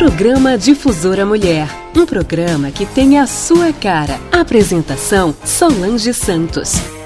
Programa Difusora Mulher. Um programa que tem a sua cara. Apresentação: Solange Santos.